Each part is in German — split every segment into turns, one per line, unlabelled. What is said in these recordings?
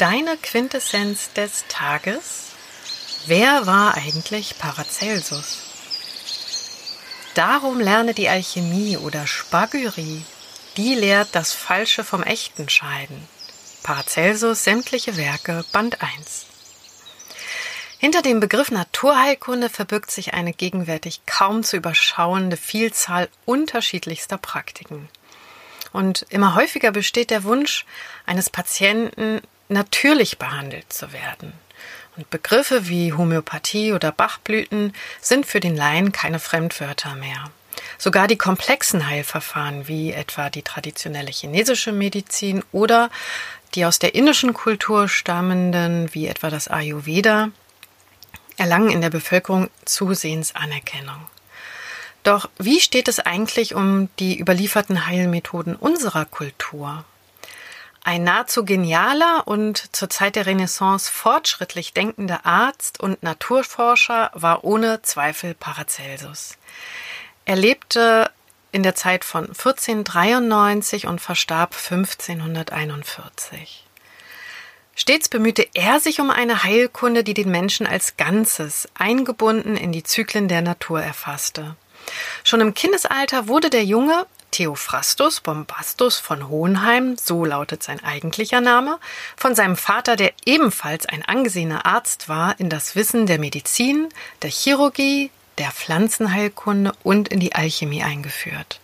Deine Quintessenz des Tages? Wer war eigentlich Paracelsus? Darum lerne die Alchemie oder Spagyrie. Die lehrt das Falsche vom Echten scheiden. Paracelsus sämtliche Werke, Band 1. Hinter dem Begriff Naturheilkunde verbirgt sich eine gegenwärtig kaum zu überschauende Vielzahl unterschiedlichster Praktiken. Und immer häufiger besteht der Wunsch eines Patienten, natürlich behandelt zu werden. Und Begriffe wie Homöopathie oder Bachblüten sind für den Laien keine Fremdwörter mehr. Sogar die komplexen Heilverfahren wie etwa die traditionelle chinesische Medizin oder die aus der indischen Kultur stammenden wie etwa das Ayurveda erlangen in der Bevölkerung zusehends Anerkennung. Doch wie steht es eigentlich um die überlieferten Heilmethoden unserer Kultur? Ein nahezu genialer und zur Zeit der Renaissance fortschrittlich denkender Arzt und Naturforscher war ohne Zweifel Paracelsus. Er lebte in der Zeit von 1493 und verstarb 1541. Stets bemühte er sich um eine Heilkunde, die den Menschen als Ganzes eingebunden in die Zyklen der Natur erfasste. Schon im Kindesalter wurde der Junge Theophrastus Bombastus von Hohenheim, so lautet sein eigentlicher Name, von seinem Vater, der ebenfalls ein angesehener Arzt war, in das Wissen der Medizin, der Chirurgie, der Pflanzenheilkunde und in die Alchemie eingeführt.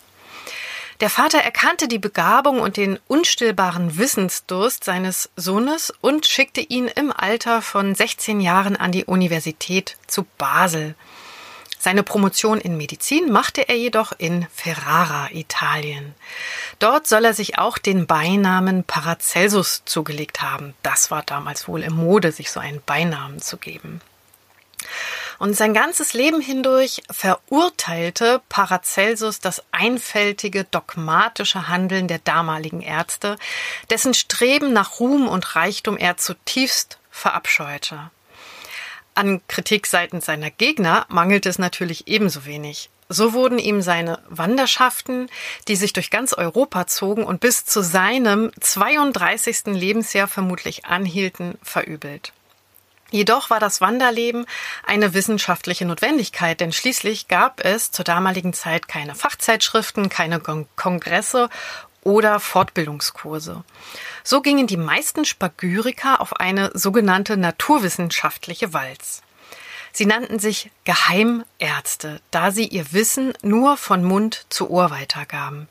Der Vater erkannte die Begabung und den unstillbaren Wissensdurst seines Sohnes und schickte ihn im Alter von 16 Jahren an die Universität zu Basel, seine Promotion in Medizin machte er jedoch in Ferrara, Italien. Dort soll er sich auch den Beinamen Paracelsus zugelegt haben. Das war damals wohl im Mode, sich so einen Beinamen zu geben. Und sein ganzes Leben hindurch verurteilte Paracelsus das einfältige, dogmatische Handeln der damaligen Ärzte, dessen Streben nach Ruhm und Reichtum er zutiefst verabscheute. An Kritik seitens seiner Gegner mangelt es natürlich ebenso wenig. So wurden ihm seine Wanderschaften, die sich durch ganz Europa zogen und bis zu seinem 32. Lebensjahr vermutlich anhielten, verübelt. Jedoch war das Wanderleben eine wissenschaftliche Notwendigkeit, denn schließlich gab es zur damaligen Zeit keine Fachzeitschriften, keine Kongresse oder Fortbildungskurse. So gingen die meisten Spagyriker auf eine sogenannte naturwissenschaftliche Walz. Sie nannten sich Geheimärzte, da sie ihr Wissen nur von Mund zu Ohr weitergaben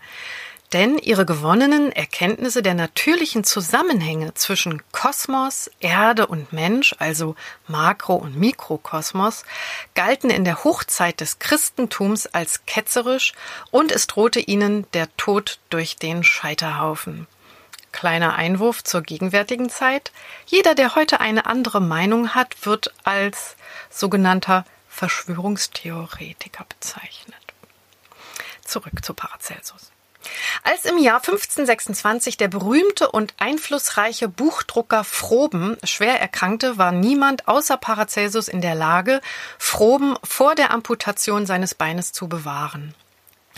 denn ihre gewonnenen Erkenntnisse der natürlichen Zusammenhänge zwischen Kosmos, Erde und Mensch, also Makro- und Mikrokosmos, galten in der Hochzeit des Christentums als ketzerisch und es drohte ihnen der Tod durch den Scheiterhaufen. Kleiner Einwurf zur gegenwärtigen Zeit. Jeder, der heute eine andere Meinung hat, wird als sogenannter Verschwörungstheoretiker bezeichnet. Zurück zu Paracelsus. Als im Jahr 1526 der berühmte und einflussreiche Buchdrucker Froben schwer erkrankte, war niemand außer Paracelsus in der Lage, Froben vor der Amputation seines Beines zu bewahren.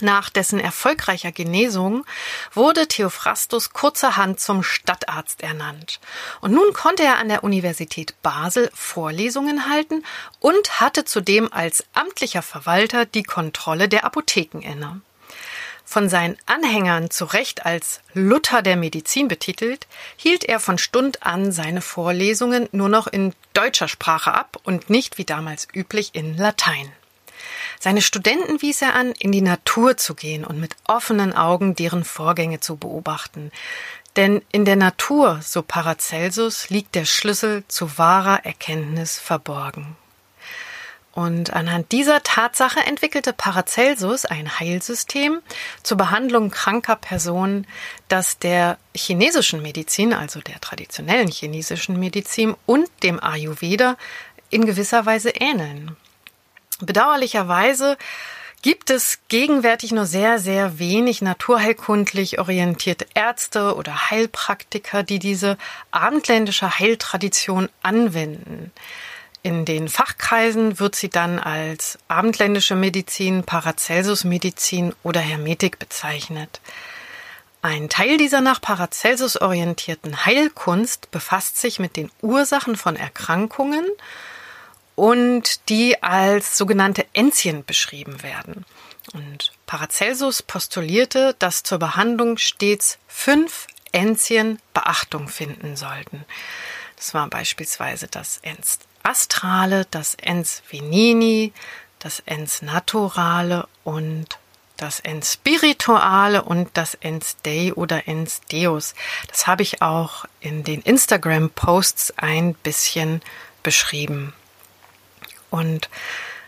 Nach dessen erfolgreicher Genesung wurde Theophrastus kurzerhand zum Stadtarzt ernannt. Und nun konnte er an der Universität Basel Vorlesungen halten und hatte zudem als amtlicher Verwalter die Kontrolle der Apotheken inne von seinen Anhängern zu Recht als Luther der Medizin betitelt, hielt er von Stund an seine Vorlesungen nur noch in deutscher Sprache ab und nicht wie damals üblich in Latein. Seine Studenten wies er an, in die Natur zu gehen und mit offenen Augen deren Vorgänge zu beobachten. Denn in der Natur, so Paracelsus, liegt der Schlüssel zu wahrer Erkenntnis verborgen. Und anhand dieser Tatsache entwickelte Paracelsus ein Heilsystem zur Behandlung kranker Personen, das der chinesischen Medizin, also der traditionellen chinesischen Medizin und dem Ayurveda in gewisser Weise ähneln. Bedauerlicherweise gibt es gegenwärtig nur sehr, sehr wenig naturheilkundlich orientierte Ärzte oder Heilpraktiker, die diese abendländische Heiltradition anwenden. In den Fachkreisen wird sie dann als abendländische Medizin, Paracelsus-Medizin oder Hermetik bezeichnet. Ein Teil dieser nach Paracelsus orientierten Heilkunst befasst sich mit den Ursachen von Erkrankungen und die als sogenannte Enzien beschrieben werden. Und Paracelsus postulierte, dass zur Behandlung stets fünf Enzien Beachtung finden sollten. Das war beispielsweise das Ens astrale, das Ens venini, das Ens naturale und das Ens Spirituale und das Ens Dei oder Ens Deus. Das habe ich auch in den Instagram-Posts ein bisschen beschrieben. Und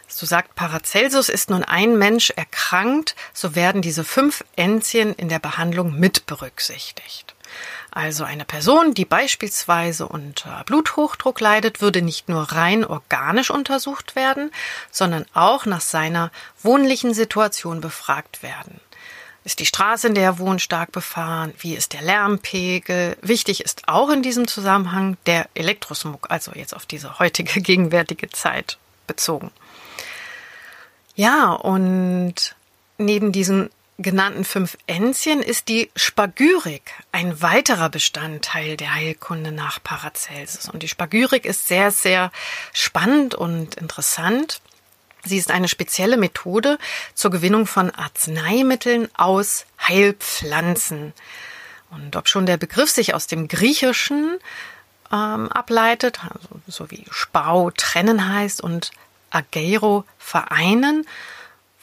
so sagt Paracelsus, ist nun ein Mensch erkrankt, so werden diese fünf Enzien in der Behandlung mit berücksichtigt. Also eine Person, die beispielsweise unter Bluthochdruck leidet, würde nicht nur rein organisch untersucht werden, sondern auch nach seiner wohnlichen Situation befragt werden. Ist die Straße, in der er wohnt, stark befahren? Wie ist der Lärmpegel? Wichtig ist auch in diesem Zusammenhang der Elektrosmog, also jetzt auf diese heutige gegenwärtige Zeit bezogen. Ja, und neben diesen genannten fünf Enzien ist die Spagyrik ein weiterer Bestandteil der Heilkunde nach Paracelsus. Und die Spagyrik ist sehr, sehr spannend und interessant. Sie ist eine spezielle Methode zur Gewinnung von Arzneimitteln aus Heilpflanzen. Und ob schon der Begriff sich aus dem Griechischen ähm, ableitet, also so wie Spau trennen heißt und Ageiro vereinen,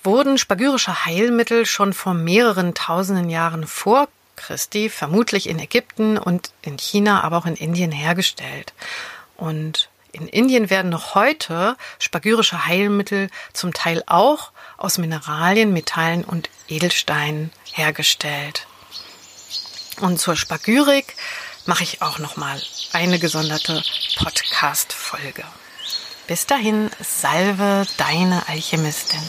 wurden spagyrische Heilmittel schon vor mehreren tausenden Jahren vor Christi, vermutlich in Ägypten und in China, aber auch in Indien hergestellt. Und in Indien werden noch heute spagyrische Heilmittel zum Teil auch aus Mineralien, Metallen und Edelsteinen hergestellt. Und zur Spagyrik mache ich auch noch mal eine gesonderte Podcast Folge. Bis dahin, salve deine Alchemistin.